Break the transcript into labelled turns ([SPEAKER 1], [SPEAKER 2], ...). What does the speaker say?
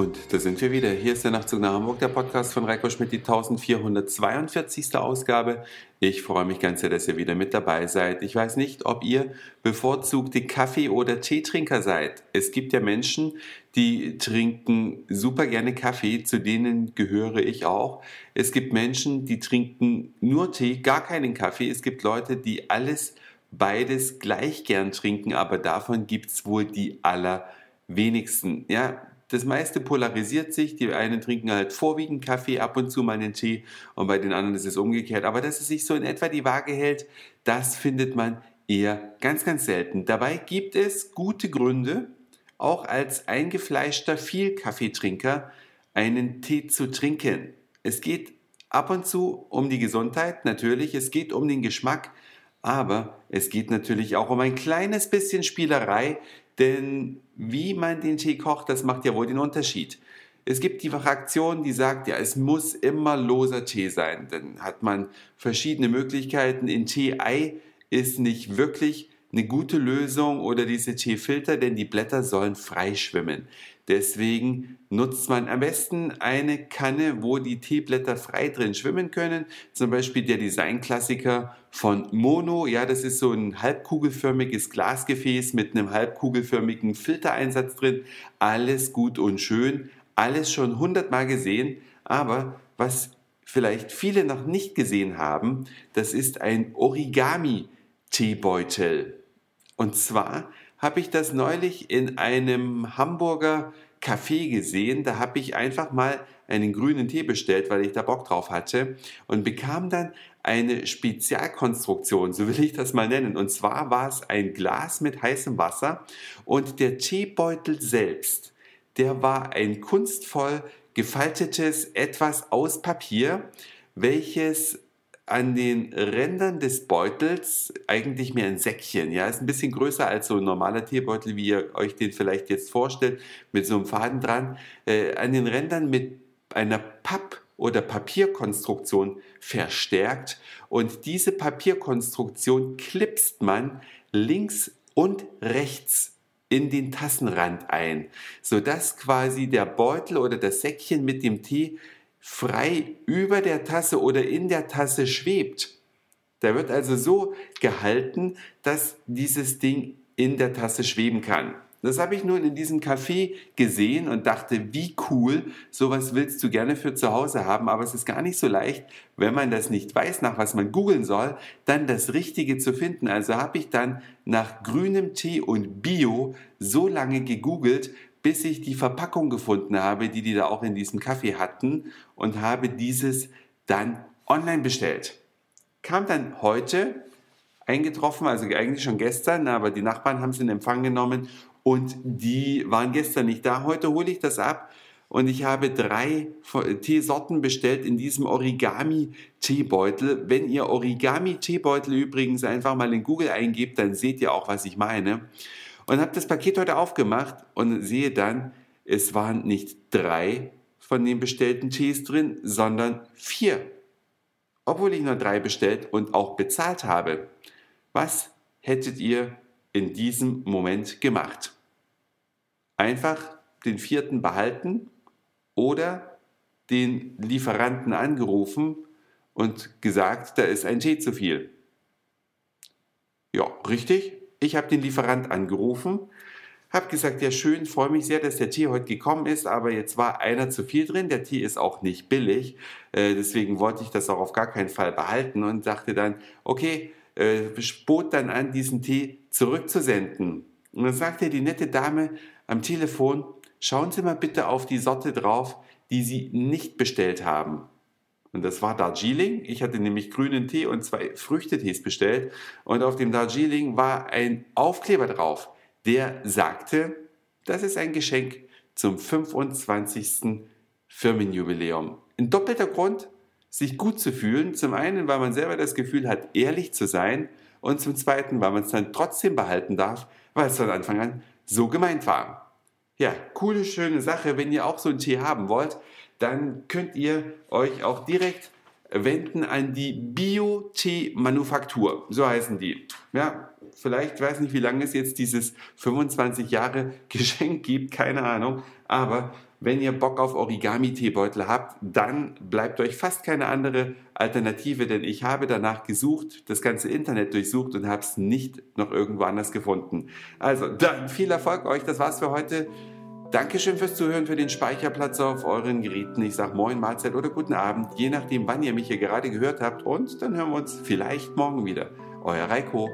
[SPEAKER 1] Und da sind wir wieder. Hier ist der Nachtzug nach Hamburg, der Podcast von Reiko Schmidt, die 1442. Ausgabe. Ich freue mich ganz sehr, dass ihr wieder mit dabei seid. Ich weiß nicht, ob ihr bevorzugte Kaffee- oder Teetrinker seid. Es gibt ja Menschen, die trinken super gerne Kaffee, zu denen gehöre ich auch. Es gibt Menschen, die trinken nur Tee, gar keinen Kaffee. Es gibt Leute, die alles, beides gleich gern trinken, aber davon gibt es wohl die allerwenigsten. Ja, das meiste polarisiert sich. Die einen trinken halt vorwiegend Kaffee, ab und zu mal einen Tee und bei den anderen ist es umgekehrt. Aber dass es sich so in etwa die Waage hält, das findet man eher ganz, ganz selten. Dabei gibt es gute Gründe, auch als eingefleischter Viel-Kaffeetrinker einen Tee zu trinken. Es geht ab und zu um die Gesundheit, natürlich, es geht um den Geschmack, aber es geht natürlich auch um ein kleines bisschen Spielerei, denn wie man den Tee kocht, das macht ja wohl den Unterschied. Es gibt die Fraktion, die sagt, ja, es muss immer loser Tee sein. Dann hat man verschiedene Möglichkeiten. In Tee-Ei ist nicht wirklich eine gute Lösung oder diese Teefilter, denn die Blätter sollen frei schwimmen. Deswegen nutzt man am besten eine Kanne, wo die Teeblätter frei drin schwimmen können. Zum Beispiel der Designklassiker von Mono. Ja, das ist so ein halbkugelförmiges Glasgefäß mit einem halbkugelförmigen Filtereinsatz drin. Alles gut und schön. Alles schon hundertmal gesehen. Aber was vielleicht viele noch nicht gesehen haben, das ist ein Origami-Teebeutel. Und zwar habe ich das neulich in einem Hamburger Café gesehen. Da habe ich einfach mal einen grünen Tee bestellt, weil ich da Bock drauf hatte und bekam dann eine Spezialkonstruktion, so will ich das mal nennen. Und zwar war es ein Glas mit heißem Wasser und der Teebeutel selbst, der war ein kunstvoll gefaltetes etwas aus Papier, welches an den Rändern des Beutels eigentlich mehr ein Säckchen. Ja, ist ein bisschen größer als so ein normaler Teebeutel, wie ihr euch den vielleicht jetzt vorstellt, mit so einem Faden dran. Äh, an den Rändern mit einer Papp- oder Papierkonstruktion verstärkt. Und diese Papierkonstruktion klipst man links und rechts in den Tassenrand ein, sodass quasi der Beutel oder das Säckchen mit dem Tee frei über der Tasse oder in der Tasse schwebt. Der wird also so gehalten, dass dieses Ding in der Tasse schweben kann. Das habe ich nun in diesem Café gesehen und dachte, wie cool, sowas willst du gerne für zu Hause haben, aber es ist gar nicht so leicht, wenn man das nicht weiß, nach was man googeln soll, dann das Richtige zu finden. Also habe ich dann nach grünem Tee und Bio so lange gegoogelt, bis ich die Verpackung gefunden habe, die die da auch in diesem Kaffee hatten und habe dieses dann online bestellt. Kam dann heute eingetroffen, also eigentlich schon gestern, aber die Nachbarn haben es in Empfang genommen und die waren gestern nicht da. Heute hole ich das ab und ich habe drei Teesorten bestellt in diesem Origami-Teebeutel. Wenn ihr Origami-Teebeutel übrigens einfach mal in Google eingebt, dann seht ihr auch, was ich meine und habe das Paket heute aufgemacht und sehe dann, es waren nicht drei von den bestellten Tees drin, sondern vier. Obwohl ich nur drei bestellt und auch bezahlt habe. Was hättet ihr in diesem Moment gemacht? Einfach den vierten behalten oder den Lieferanten angerufen und gesagt, da ist ein Tee zu viel. Ja, richtig? Ich habe den Lieferant angerufen, habe gesagt, ja schön, freue mich sehr, dass der Tee heute gekommen ist, aber jetzt war einer zu viel drin. Der Tee ist auch nicht billig, äh, deswegen wollte ich das auch auf gar keinen Fall behalten und sagte dann, okay, äh, bot dann an, diesen Tee zurückzusenden. Und dann sagte die nette Dame am Telefon, schauen Sie mal bitte auf die Sorte drauf, die Sie nicht bestellt haben. Und das war Darjeeling. Ich hatte nämlich grünen Tee und zwei Früchtetees bestellt. Und auf dem Darjeeling war ein Aufkleber drauf, der sagte, das ist ein Geschenk zum 25. Firmenjubiläum. Ein doppelter Grund, sich gut zu fühlen. Zum einen, weil man selber das Gefühl hat, ehrlich zu sein. Und zum zweiten, weil man es dann trotzdem behalten darf, weil es von Anfang an so gemeint war. Ja, coole, schöne Sache. Wenn ihr auch so einen Tee haben wollt, dann könnt ihr euch auch direkt wenden an die Bio-Tee-Manufaktur. So heißen die. Ja, vielleicht weiß nicht, wie lange es jetzt dieses 25 Jahre Geschenk gibt, keine Ahnung. Aber Wenn ihr Bock auf Origami-Teebeutel habt, dann bleibt euch fast keine andere Alternative, denn ich habe danach gesucht, das ganze Internet durchsucht und habe es nicht noch irgendwo anders gefunden. Also, dann viel Erfolg euch, das war's für heute. Dankeschön fürs Zuhören, für den Speicherplatz auf euren Geräten. Ich sage Moin, Mahlzeit oder guten Abend, je nachdem, wann ihr mich hier gerade gehört habt. Und dann hören wir uns vielleicht morgen wieder. Euer Reiko.